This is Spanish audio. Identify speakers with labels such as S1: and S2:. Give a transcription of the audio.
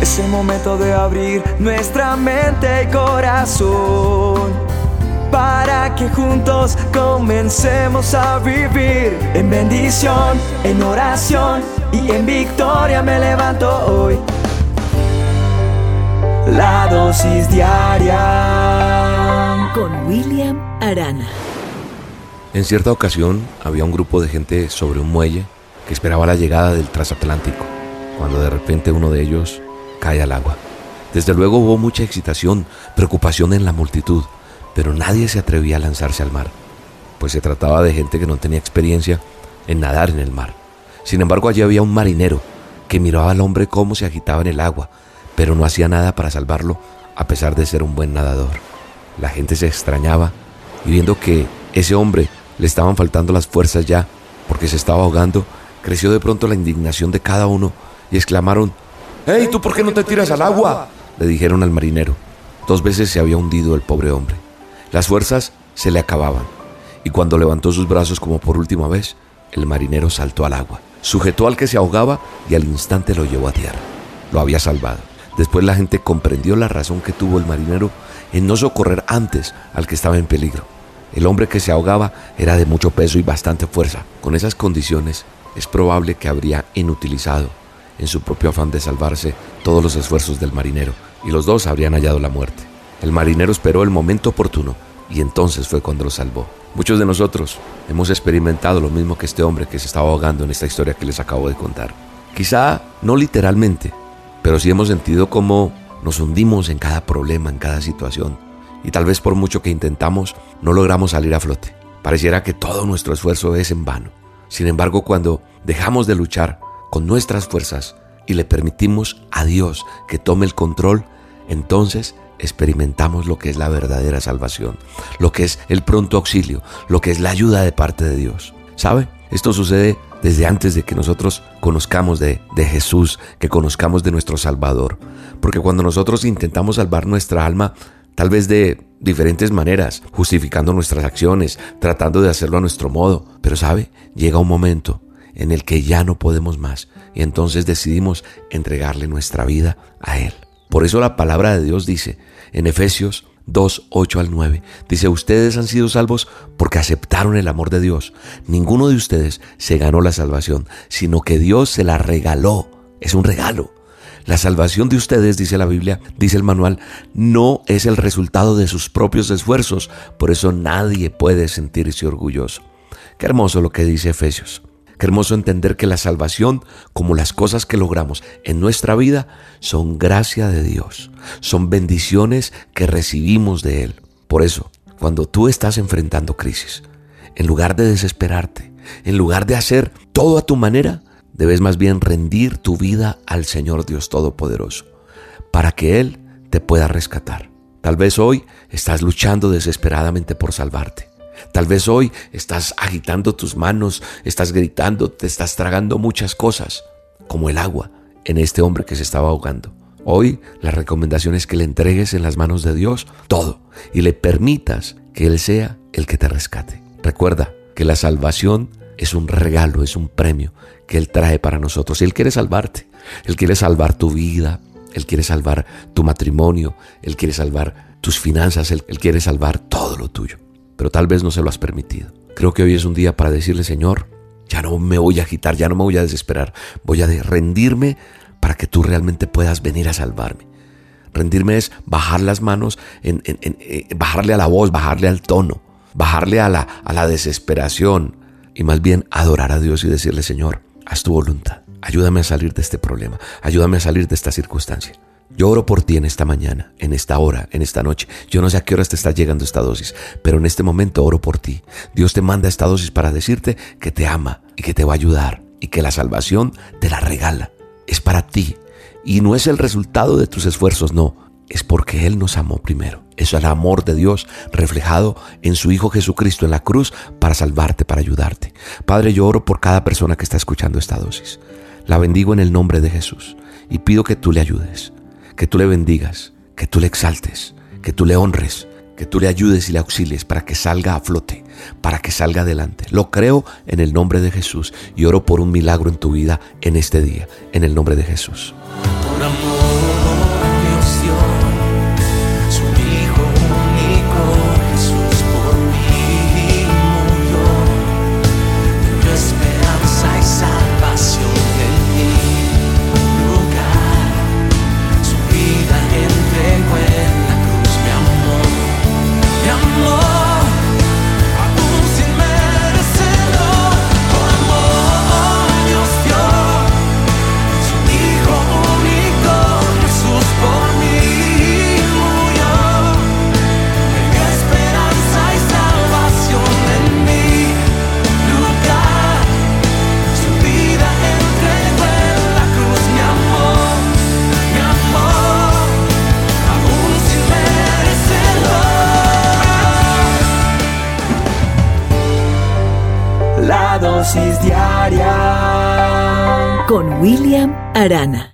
S1: Es el momento de abrir nuestra mente y corazón para que juntos comencemos a vivir en bendición, en oración y en victoria me levanto hoy. La dosis diaria
S2: con William Arana.
S3: En cierta ocasión había un grupo de gente sobre un muelle que esperaba la llegada del transatlántico, cuando de repente uno de ellos cae al agua. Desde luego hubo mucha excitación, preocupación en la multitud, pero nadie se atrevía a lanzarse al mar, pues se trataba de gente que no tenía experiencia en nadar en el mar. Sin embargo, allí había un marinero que miraba al hombre cómo se agitaba en el agua, pero no hacía nada para salvarlo a pesar de ser un buen nadador. La gente se extrañaba y viendo que ese hombre le estaban faltando las fuerzas ya porque se estaba ahogando, creció de pronto la indignación de cada uno y exclamaron, ¡Hey, tú por qué no te tiras al agua! le dijeron al marinero. Dos veces se había hundido el pobre hombre. Las fuerzas se le acababan y cuando levantó sus brazos como por última vez, el marinero saltó al agua, sujetó al que se ahogaba y al instante lo llevó a tierra. Lo había salvado. Después la gente comprendió la razón que tuvo el marinero en no socorrer antes al que estaba en peligro. El hombre que se ahogaba era de mucho peso y bastante fuerza. Con esas condiciones es probable que habría inutilizado en su propio afán de salvarse todos los esfuerzos del marinero y los dos habrían hallado la muerte. El marinero esperó el momento oportuno y entonces fue cuando lo salvó. Muchos de nosotros hemos experimentado lo mismo que este hombre que se estaba ahogando en esta historia que les acabo de contar. Quizá no literalmente, pero sí hemos sentido como nos hundimos en cada problema, en cada situación y tal vez por mucho que intentamos, no logramos salir a flote. Pareciera que todo nuestro esfuerzo es en vano. Sin embargo, cuando dejamos de luchar con nuestras fuerzas y le permitimos a Dios que tome el control, entonces experimentamos lo que es la verdadera salvación, lo que es el pronto auxilio, lo que es la ayuda de parte de Dios. ¿Sabe? Esto sucede desde antes de que nosotros conozcamos de, de, Jesús, que conozcamos de nuestro Salvador. Porque cuando nosotros intentamos salvar nuestra alma, tal vez de diferentes maneras, justificando nuestras acciones, tratando de hacerlo a nuestro modo. Pero sabe, llega un momento en el que ya no podemos más y entonces decidimos entregarle nuestra vida a Él. Por eso la palabra de Dios dice en Efesios 2, 8 al 9. Dice, ustedes han sido salvos porque aceptaron el amor de Dios. Ninguno de ustedes se ganó la salvación, sino que Dios se la regaló. Es un regalo. La salvación de ustedes, dice la Biblia, dice el manual, no es el resultado de sus propios esfuerzos, por eso nadie puede sentirse orgulloso. Qué hermoso lo que dice Efesios. Qué hermoso entender que la salvación, como las cosas que logramos en nuestra vida, son gracia de Dios, son bendiciones que recibimos de Él. Por eso, cuando tú estás enfrentando crisis, en lugar de desesperarte, en lugar de hacer todo a tu manera, Debes más bien rendir tu vida al Señor Dios Todopoderoso, para que Él te pueda rescatar. Tal vez hoy estás luchando desesperadamente por salvarte. Tal vez hoy estás agitando tus manos, estás gritando, te estás tragando muchas cosas, como el agua en este hombre que se estaba ahogando. Hoy la recomendación es que le entregues en las manos de Dios todo y le permitas que Él sea el que te rescate. Recuerda que la salvación es un regalo, es un premio que Él trae para nosotros. Él quiere salvarte, Él quiere salvar tu vida, Él quiere salvar tu matrimonio, Él quiere salvar tus finanzas, Él, quiere salvar todo lo tuyo. Pero tal vez no se lo has permitido. Creo que hoy es un día para decirle, Señor, ya no me voy a agitar, ya no me voy a desesperar, voy a rendirme para que tú realmente puedas venir a salvarme. Rendirme es bajar las manos, eh, bajarle a la voz, bajarle al tono, bajarle a la, a la desesperación, y más bien adorar a Dios y decirle, Señor, haz tu voluntad. Ayúdame a salir de este problema. Ayúdame a salir de esta circunstancia. Yo oro por ti en esta mañana, en esta hora, en esta noche. Yo no sé a qué horas te está llegando esta dosis, pero en este momento oro por ti. Dios te manda esta dosis para decirte que te ama y que te va a ayudar y que la salvación te la regala. Es para ti y no es el resultado de tus esfuerzos, no es porque Él nos amó primero. Es el amor de Dios reflejado en su Hijo Jesucristo en la cruz para salvarte, para ayudarte. Padre, yo oro por cada persona que está escuchando esta dosis. La bendigo en el nombre de Jesús y pido que tú le ayudes, que tú le bendigas, que tú le exaltes, que tú le honres, que tú le ayudes y le auxilies para que salga a flote, para que salga adelante. Lo creo en el nombre de Jesús y oro por un milagro en tu vida en este día, en el nombre de Jesús.
S1: Dosis diaria
S2: Con William Arana.